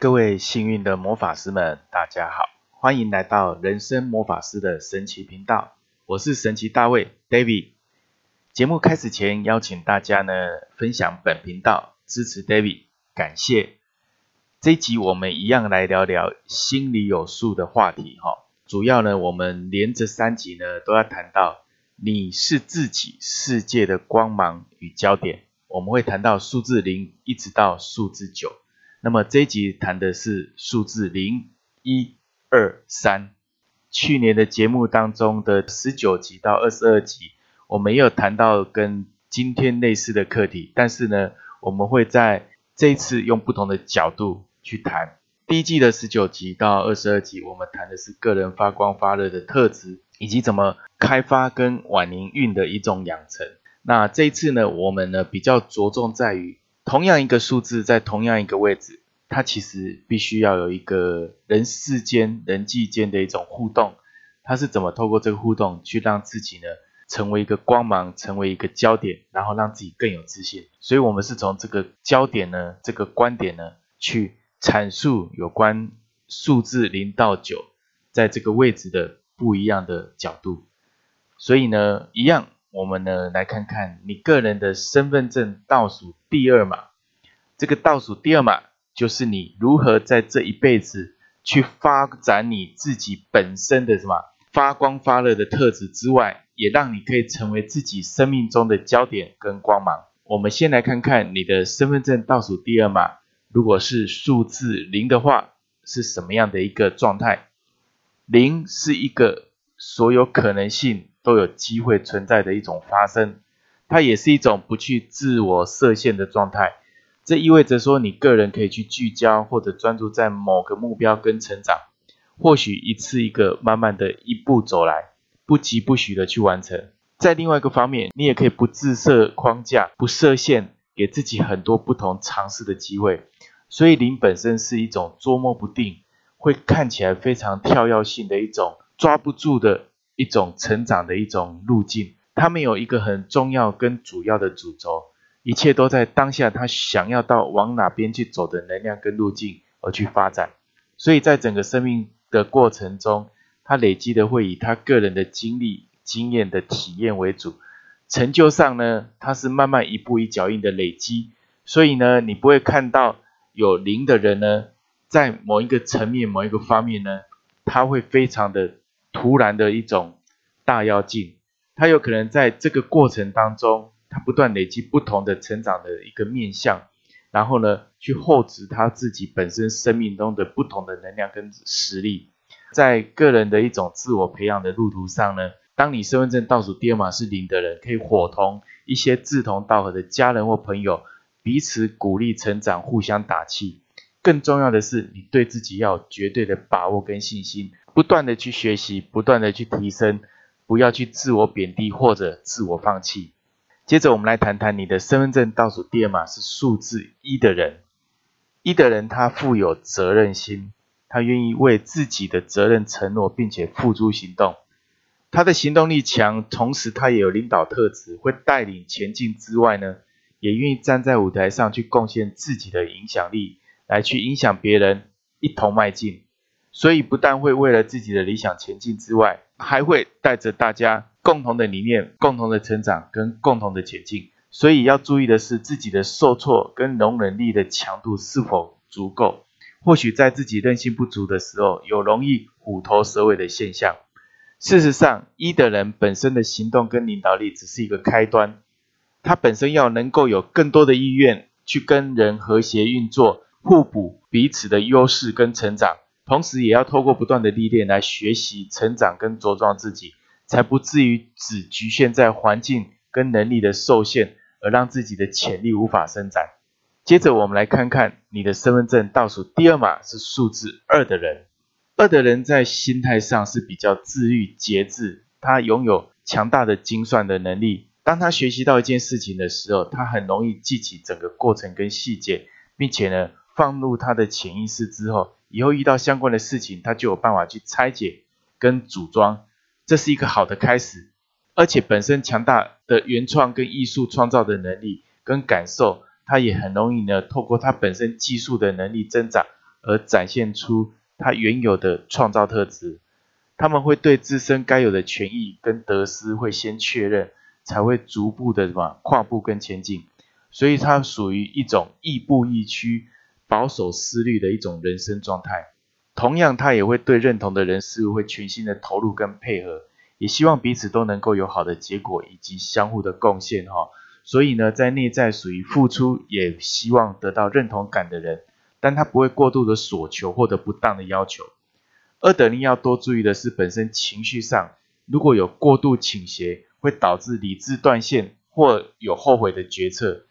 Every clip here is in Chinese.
各位幸运的魔法师们，大家好，欢迎来到人生魔法师的神奇频道。我是神奇大卫 David。节目开始前，邀请大家呢分享本频道，支持 David，感谢。这一集我们一样来聊聊心里有数的话题哈。主要呢，我们连着三集呢都要谈到你是自己世界的光芒与焦点。我们会谈到数字零一直到数字九。那么这一集谈的是数字零、一、二、三。去年的节目当中的十九集到二十二集，我们也有谈到跟今天类似的课题，但是呢，我们会在这一次用不同的角度去谈。第一季的十九集到二十二集，我们谈的是个人发光发热的特质，以及怎么开发跟晚年运的一种养成。那这一次呢，我们呢比较着重在于。同样一个数字在同样一个位置，它其实必须要有一个人世间、人际间的一种互动。它是怎么透过这个互动去让自己呢成为一个光芒，成为一个焦点，然后让自己更有自信？所以，我们是从这个焦点呢，这个观点呢，去阐述有关数字零到九在这个位置的不一样的角度。所以呢，一样。我们呢来看看你个人的身份证倒数第二码，这个倒数第二码就是你如何在这一辈子去发展你自己本身的什么发光发热的特质之外，也让你可以成为自己生命中的焦点跟光芒。我们先来看看你的身份证倒数第二码，如果是数字零的话，是什么样的一个状态？零是一个所有可能性。都有机会存在的一种发生，它也是一种不去自我设限的状态。这意味着说，你个人可以去聚焦或者专注在某个目标跟成长，或许一次一个慢慢的一步走来，不急不徐的去完成。在另外一个方面，你也可以不自设框架，不设限，给自己很多不同尝试的机会。所以零本身是一种捉摸不定，会看起来非常跳跃性的一种抓不住的。一种成长的一种路径，他们有一个很重要跟主要的主轴，一切都在当下，他想要到往哪边去走的能量跟路径而去发展。所以在整个生命的过程中，他累积的会以他个人的经历、经验的体验为主。成就上呢，他是慢慢一步一脚印的累积。所以呢，你不会看到有零的人呢，在某一个层面、某一个方面呢，他会非常的。突然的一种大妖精，他有可能在这个过程当中，他不断累积不同的成长的一个面相，然后呢，去厚植他自己本身生命中的不同的能量跟实力，在个人的一种自我培养的路途上呢，当你身份证倒数第二码是零的人，可以伙同一些志同道合的家人或朋友，彼此鼓励成长，互相打气。更重要的是，你对自己要绝对的把握跟信心。不断的去学习，不断的去提升，不要去自我贬低或者自我放弃。接着，我们来谈谈你的身份证倒数第二码是数字一的人。一的人他富有责任心，他愿意为自己的责任承诺，并且付诸行动。他的行动力强，同时他也有领导特质，会带领前进之外呢，也愿意站在舞台上去贡献自己的影响力，来去影响别人，一同迈进。所以不但会为了自己的理想前进之外，还会带着大家共同的理念、共同的成长跟共同的前进。所以要注意的是自己的受挫跟容忍力的强度是否足够。或许在自己韧性不足的时候，有容易虎头蛇尾的现象。事实上，一的人本身的行动跟领导力只是一个开端，他本身要能够有更多的意愿去跟人和谐运作，互补彼此的优势跟成长。同时，也要透过不断的历练来学习、成长跟茁壮自己，才不至于只局限在环境跟能力的受限，而让自己的潜力无法伸展。接着，我们来看看你的身份证倒数第二码是数字二的人。二的人在心态上是比较自律、节制，他拥有强大的精算的能力。当他学习到一件事情的时候，他很容易记起整个过程跟细节，并且呢，放入他的潜意识之后。以后遇到相关的事情，他就有办法去拆解跟组装，这是一个好的开始。而且本身强大的原创跟艺术创造的能力跟感受，他也很容易呢，透过他本身技术的能力增长，而展现出他原有的创造特质。他们会对自身该有的权益跟得失会先确认，才会逐步的什么跨步跟前进。所以它属于一种亦步亦趋、保守思虑的一种人生状态。同样，他也会对认同的人事物会全心的投入跟配合，也希望彼此都能够有好的结果以及相互的贡献哈。所以呢，在内在属于付出，也希望得到认同感的人，但他不会过度的索求或者不当的要求。二等力要多注意的是，本身情绪上如果有过度倾斜，会导致理智断线或有后悔的决策，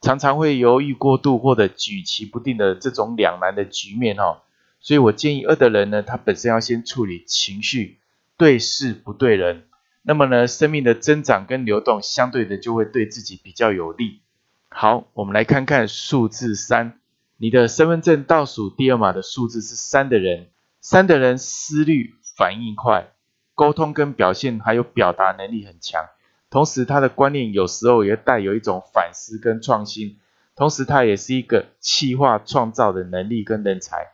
常常会犹豫过度或者举棋不定的这种两难的局面哈。所以我建议二的人呢，他本身要先处理情绪，对事不对人，那么呢，生命的增长跟流动相对的就会对自己比较有利。好，我们来看看数字三，你的身份证倒数第二码的数字是三的人。三的人思虑反应快，沟通跟表现还有表达能力很强，同时他的观念有时候也带有一种反思跟创新，同时他也是一个气化创造的能力跟人才，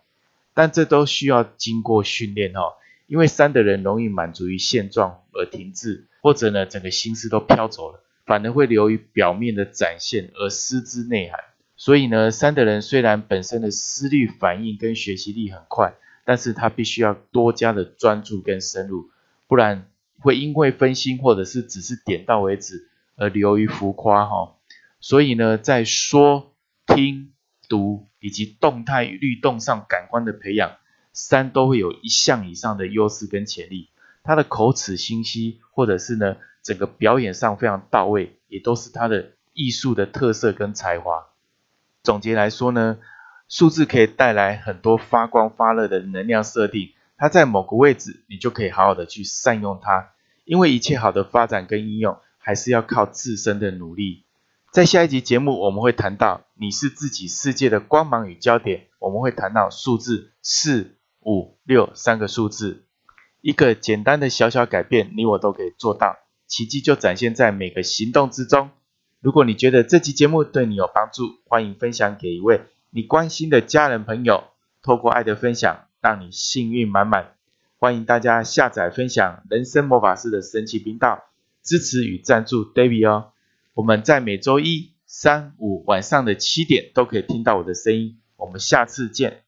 但这都需要经过训练哦，因为三的人容易满足于现状而停滞，或者呢整个心思都飘走了，反而会流于表面的展现而失之内涵，所以呢三的人虽然本身的思虑反应跟学习力很快。但是他必须要多加的专注跟深入，不然会因为分心或者是只是点到为止而流于浮夸哈。所以呢，在说、听、读以及动态律动上感官的培养，三都会有一项以上的优势跟潜力。他的口齿清晰，或者是呢整个表演上非常到位，也都是他的艺术的特色跟才华。总结来说呢。数字可以带来很多发光发热的能量设定，它在某个位置，你就可以好好的去善用它。因为一切好的发展跟应用，还是要靠自身的努力。在下一集节目，我们会谈到你是自己世界的光芒与焦点。我们会谈到数字四、五、六三个数字，一个简单的小小改变，你我都可以做到，奇迹就展现在每个行动之中。如果你觉得这期节目对你有帮助，欢迎分享给一位。你关心的家人朋友，透过爱的分享，让你幸运满满。欢迎大家下载分享人生魔法师的神奇频道，支持与赞助 David 哦。我们在每周一、三、五晚上的七点都可以听到我的声音。我们下次见。